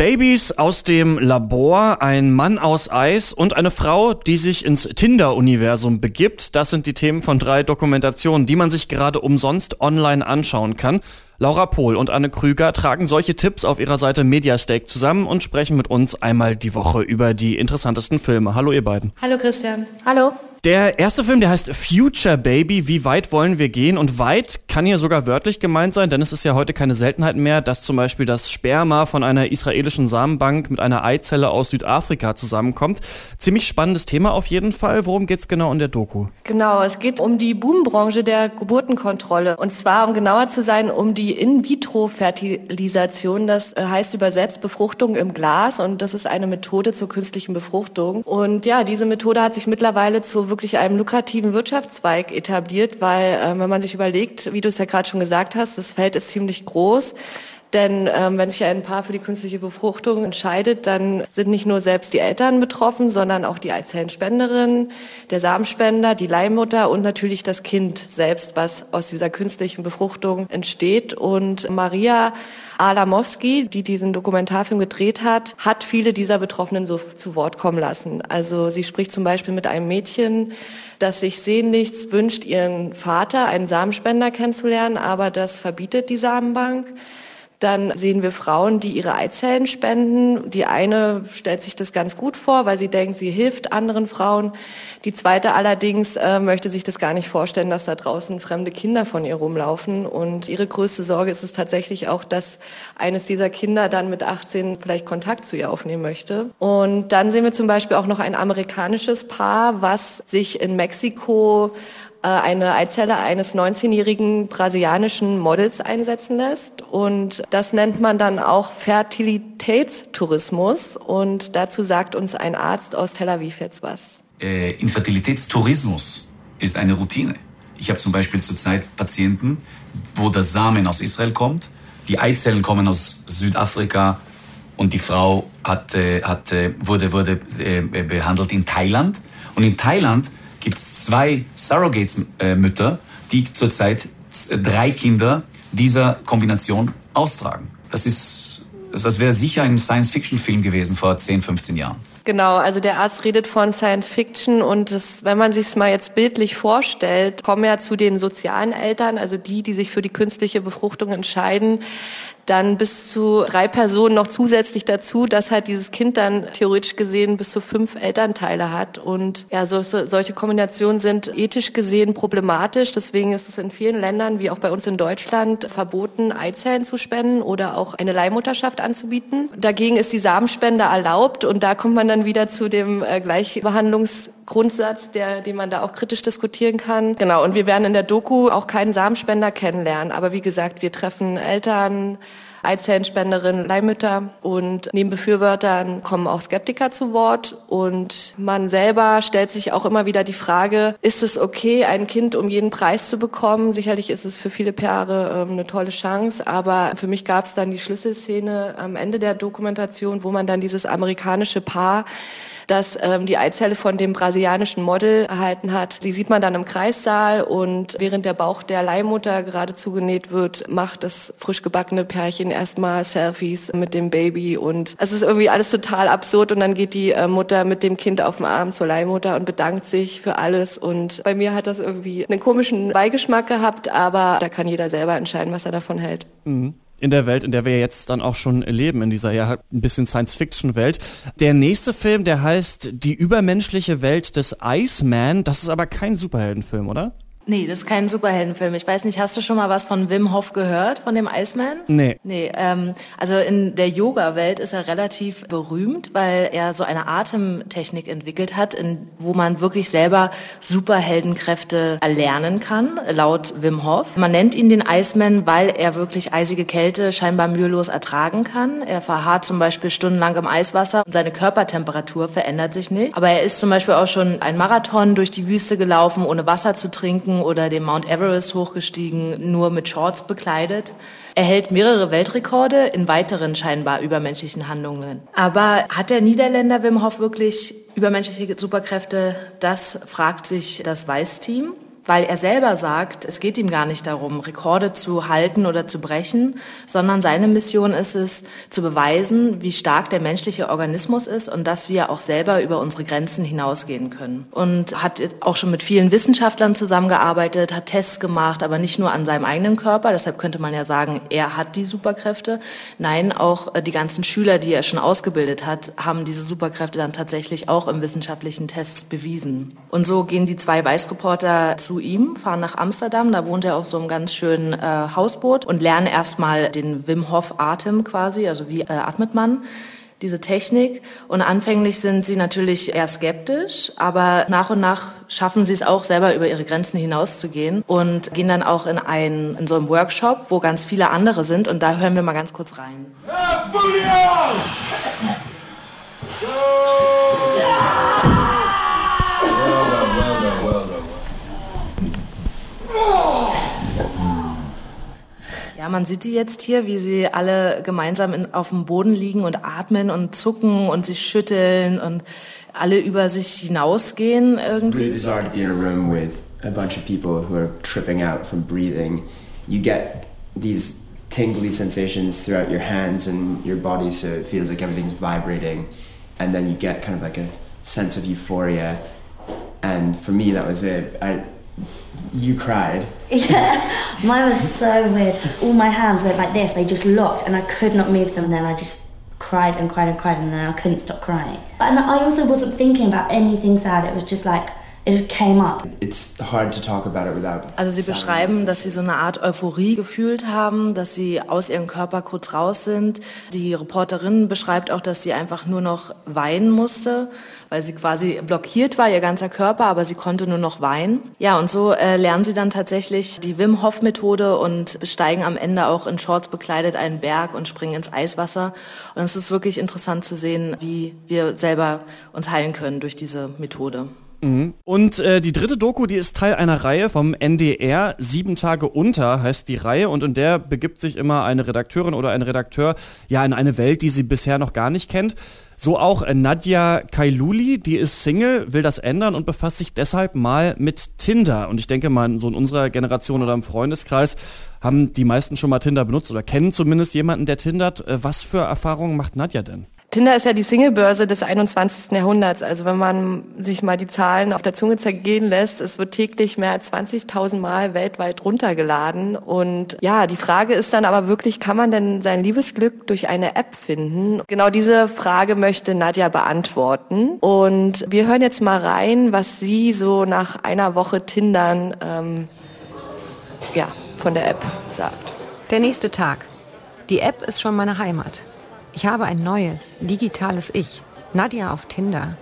Babys aus dem Labor, ein Mann aus Eis und eine Frau, die sich ins Tinder-Universum begibt. Das sind die Themen von drei Dokumentationen, die man sich gerade umsonst online anschauen kann. Laura Pohl und Anne Krüger tragen solche Tipps auf ihrer Seite Mediastake zusammen und sprechen mit uns einmal die Woche über die interessantesten Filme. Hallo ihr beiden. Hallo Christian. Hallo. Der erste Film, der heißt Future Baby. Wie weit wollen wir gehen? Und weit kann hier sogar wörtlich gemeint sein, denn es ist ja heute keine Seltenheit mehr, dass zum Beispiel das Sperma von einer israelischen Samenbank mit einer Eizelle aus Südafrika zusammenkommt. Ziemlich spannendes Thema auf jeden Fall. Worum geht's genau in der Doku? Genau, es geht um die Boombranche der Geburtenkontrolle. Und zwar, um genauer zu sein, um die In-vitro-Fertilisation. Das äh, heißt übersetzt Befruchtung im Glas. Und das ist eine Methode zur künstlichen Befruchtung. Und ja, diese Methode hat sich mittlerweile zu wirklich einem lukrativen Wirtschaftszweig etabliert, weil äh, wenn man sich überlegt, wie du es ja gerade schon gesagt hast, das Feld ist ziemlich groß. Denn ähm, wenn sich ein Paar für die künstliche Befruchtung entscheidet, dann sind nicht nur selbst die Eltern betroffen, sondern auch die Eizellenspenderin, der Samenspender, die Leihmutter und natürlich das Kind selbst, was aus dieser künstlichen Befruchtung entsteht. Und Maria Alamowski, die diesen Dokumentarfilm gedreht hat, hat viele dieser Betroffenen so zu Wort kommen lassen. Also sie spricht zum Beispiel mit einem Mädchen, das sich sehnlichst wünscht, ihren Vater, einen Samenspender kennenzulernen, aber das verbietet die Samenbank. Dann sehen wir Frauen, die ihre Eizellen spenden. Die eine stellt sich das ganz gut vor, weil sie denkt, sie hilft anderen Frauen. Die zweite allerdings äh, möchte sich das gar nicht vorstellen, dass da draußen fremde Kinder von ihr rumlaufen. Und ihre größte Sorge ist es tatsächlich auch, dass eines dieser Kinder dann mit 18 vielleicht Kontakt zu ihr aufnehmen möchte. Und dann sehen wir zum Beispiel auch noch ein amerikanisches Paar, was sich in Mexiko eine Eizelle eines 19-jährigen brasilianischen Models einsetzen lässt. Und das nennt man dann auch Fertilitätstourismus. Und dazu sagt uns ein Arzt aus Tel Aviv jetzt was. Äh, Infertilitätstourismus ist eine Routine. Ich habe zum Beispiel zurzeit Patienten, wo das Samen aus Israel kommt, die Eizellen kommen aus Südafrika und die Frau hat, äh, hat, äh, wurde, wurde äh, behandelt in Thailand. Und in Thailand gibt es zwei Surrogates-Mütter, die zurzeit drei Kinder dieser Kombination austragen. Das ist, das wäre sicher ein Science-Fiction-Film gewesen vor 10, 15 Jahren. Genau, also der Arzt redet von Science Fiction und das, wenn man sich es mal jetzt bildlich vorstellt, kommen ja zu den sozialen Eltern, also die, die sich für die künstliche Befruchtung entscheiden, dann bis zu drei Personen noch zusätzlich dazu, dass halt dieses Kind dann theoretisch gesehen bis zu fünf Elternteile hat. Und ja, so, so, solche Kombinationen sind ethisch gesehen problematisch. Deswegen ist es in vielen Ländern, wie auch bei uns in Deutschland, verboten, Eizellen zu spenden oder auch eine Leihmutterschaft anzubieten. Dagegen ist die Samenspende erlaubt und da kommt man dann wieder zu dem äh, Gleichbehandlungsgrundsatz, der, den man da auch kritisch diskutieren kann. Genau, und wir werden in der Doku auch keinen Samenspender kennenlernen. Aber wie gesagt, wir treffen Eltern, Eizellenspenderin, Leihmütter und neben Befürwortern kommen auch Skeptiker zu Wort und man selber stellt sich auch immer wieder die Frage, ist es okay, ein Kind um jeden Preis zu bekommen? Sicherlich ist es für viele Paare ähm, eine tolle Chance, aber für mich gab es dann die Schlüsselszene am Ende der Dokumentation, wo man dann dieses amerikanische Paar das ähm, die Eizelle von dem brasilianischen Model erhalten hat. Die sieht man dann im Kreissaal und während der Bauch der Leihmutter gerade zugenäht wird, macht das frisch gebackene Pärchen erstmal Selfies mit dem Baby und es ist irgendwie alles total absurd und dann geht die äh, Mutter mit dem Kind auf dem Arm zur Leihmutter und bedankt sich für alles und bei mir hat das irgendwie einen komischen Beigeschmack gehabt, aber da kann jeder selber entscheiden, was er davon hält. Mhm in der Welt, in der wir jetzt dann auch schon leben, in dieser ja ein bisschen Science-Fiction-Welt. Der nächste Film, der heißt Die übermenschliche Welt des Iceman. Das ist aber kein Superheldenfilm, oder? Nee, das ist kein Superheldenfilm. Ich weiß nicht, hast du schon mal was von Wim Hof gehört, von dem Iceman? Nee. Nee, ähm, also in der Yoga-Welt ist er relativ berühmt, weil er so eine Atemtechnik entwickelt hat, in, wo man wirklich selber Superheldenkräfte erlernen kann, laut Wim Hof. Man nennt ihn den Iceman, weil er wirklich eisige Kälte scheinbar mühelos ertragen kann. Er verharrt zum Beispiel stundenlang im Eiswasser und seine Körpertemperatur verändert sich nicht. Aber er ist zum Beispiel auch schon ein Marathon durch die Wüste gelaufen, ohne Wasser zu trinken oder den Mount Everest hochgestiegen, nur mit Shorts bekleidet. Er hält mehrere Weltrekorde in weiteren scheinbar übermenschlichen Handlungen. Aber hat der Niederländer Wim Hof wirklich übermenschliche Superkräfte? Das fragt sich das Weiß-Team weil er selber sagt, es geht ihm gar nicht darum, Rekorde zu halten oder zu brechen, sondern seine Mission ist es, zu beweisen, wie stark der menschliche Organismus ist und dass wir auch selber über unsere Grenzen hinausgehen können. Und hat auch schon mit vielen Wissenschaftlern zusammengearbeitet, hat Tests gemacht, aber nicht nur an seinem eigenen Körper. Deshalb könnte man ja sagen, er hat die Superkräfte. Nein, auch äh, die ganzen Schüler, die er schon ausgebildet hat, haben diese Superkräfte dann tatsächlich auch im wissenschaftlichen Test bewiesen. Und so gehen die zwei Weißreporter zu ihm, fahren nach Amsterdam, da wohnt er auf so einem ganz schönen äh, Hausboot und lernen erstmal den Wim Hof Atem quasi, also wie äh, atmet man diese Technik. Und anfänglich sind sie natürlich eher skeptisch, aber nach und nach schaffen sie es auch selber über ihre Grenzen hinauszugehen und gehen dann auch in, ein, in so einem Workshop, wo ganz viele andere sind. Und da hören wir mal ganz kurz rein. Ja, man sieht die jetzt hier, wie sie alle gemeinsam in, auf dem Boden liegen und atmen und zucken und sich schütteln und alle über sich hinausgehen irgendwie. It's really bizarre to be in a room with a bunch of people who are tripping out from breathing. You get these tingly sensations throughout your hands and your body, so it feels like everything's vibrating, and then you get kind of like a sense of euphoria. And for me, that was it. I, you cried. Yeah, mine was so weird. All my hands went like this, they just locked, and I could not move them. Then I just cried and cried and cried, and then I couldn't stop crying. And I also wasn't thinking about anything sad, it was just like, Also sie beschreiben, dass sie so eine Art Euphorie gefühlt haben, dass sie aus ihrem Körper kurz raus sind. Die Reporterin beschreibt auch, dass sie einfach nur noch weinen musste, weil sie quasi blockiert war, ihr ganzer Körper, aber sie konnte nur noch weinen. Ja, und so äh, lernen sie dann tatsächlich die Wim Hof Methode und besteigen am Ende auch in Shorts bekleidet einen Berg und springen ins Eiswasser. Und es ist wirklich interessant zu sehen, wie wir selber uns heilen können durch diese Methode. Mhm. Und äh, die dritte Doku, die ist Teil einer Reihe vom NDR. Sieben Tage unter heißt die Reihe und in der begibt sich immer eine Redakteurin oder ein Redakteur ja in eine Welt, die sie bisher noch gar nicht kennt. So auch äh, Nadja Kailuli, die ist Single, will das ändern und befasst sich deshalb mal mit Tinder. Und ich denke mal, so in unserer Generation oder im Freundeskreis haben die meisten schon mal Tinder benutzt oder kennen zumindest jemanden, der tindert. Äh, was für Erfahrungen macht Nadja denn? Tinder ist ja die Singlebörse des 21. Jahrhunderts. Also wenn man sich mal die Zahlen auf der Zunge zergehen lässt, es wird täglich mehr als 20.000 Mal weltweit runtergeladen. Und ja, die Frage ist dann aber wirklich, kann man denn sein Liebesglück durch eine App finden? Genau diese Frage möchte Nadja beantworten. Und wir hören jetzt mal rein, was sie so nach einer Woche Tindern ähm, ja, von der App sagt. Der nächste Tag. Die App ist schon meine Heimat. Ich habe ein neues, digitales Ich. Nadja auf Tinder.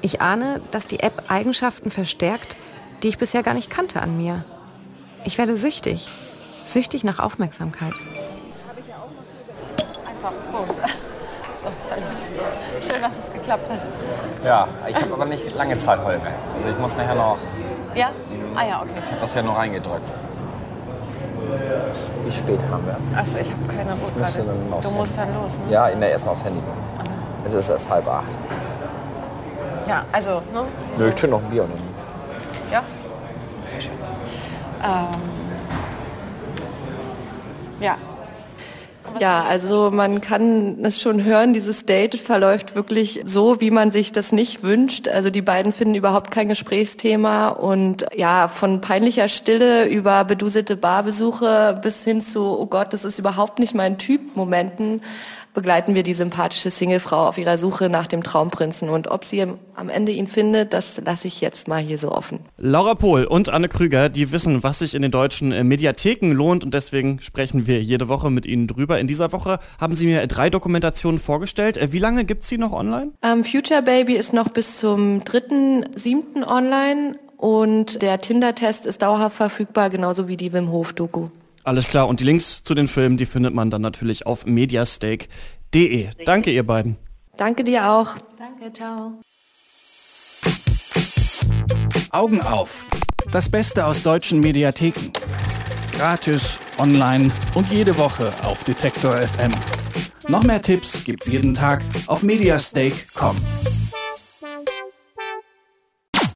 Ich ahne, dass die App Eigenschaften verstärkt, die ich bisher gar nicht kannte an mir. Ich werde süchtig. Süchtig nach Aufmerksamkeit. Einfach Prost. So, salut. Schön, dass es geklappt hat. Ja, ich habe aber nicht lange Zeit heute. Also ich muss nachher noch. Ja? Ah ja, okay. Ich habe das ja noch reingedrückt. Wie spät haben wir? Achso, ich habe keine Uhr. Du musst dann los, ne? Ja, ne, erstmal aufs Handy. Aha. Es ist erst halb acht. Ja, also, ne? Nö, ich trinke noch ein Bier. Ne? Ja? Sehr schön. Ähm, ja, ja, also man kann es schon hören, dieses Date verläuft wirklich so, wie man sich das nicht wünscht. Also die beiden finden überhaupt kein Gesprächsthema und ja, von peinlicher Stille über beduselte Barbesuche bis hin zu, oh Gott, das ist überhaupt nicht mein Typ Momenten begleiten wir die sympathische Singlefrau auf ihrer Suche nach dem Traumprinzen. Und ob sie am Ende ihn findet, das lasse ich jetzt mal hier so offen. Laura Pohl und Anne Krüger, die wissen, was sich in den deutschen äh, Mediatheken lohnt und deswegen sprechen wir jede Woche mit ihnen drüber. In dieser Woche haben sie mir drei Dokumentationen vorgestellt. Äh, wie lange gibt's sie noch online? Ähm, Future Baby ist noch bis zum 3.7. online und der Tinder-Test ist dauerhaft verfügbar, genauso wie die Wim Hof-Doku. Alles klar. Und die Links zu den Filmen, die findet man dann natürlich auf mediastake.de. Danke, ihr beiden. Danke dir auch. Danke, ciao. Augen auf. Das Beste aus deutschen Mediatheken. Gratis, online und jede Woche auf Detektor FM. Noch mehr Tipps gibt's jeden Tag auf mediastake.com.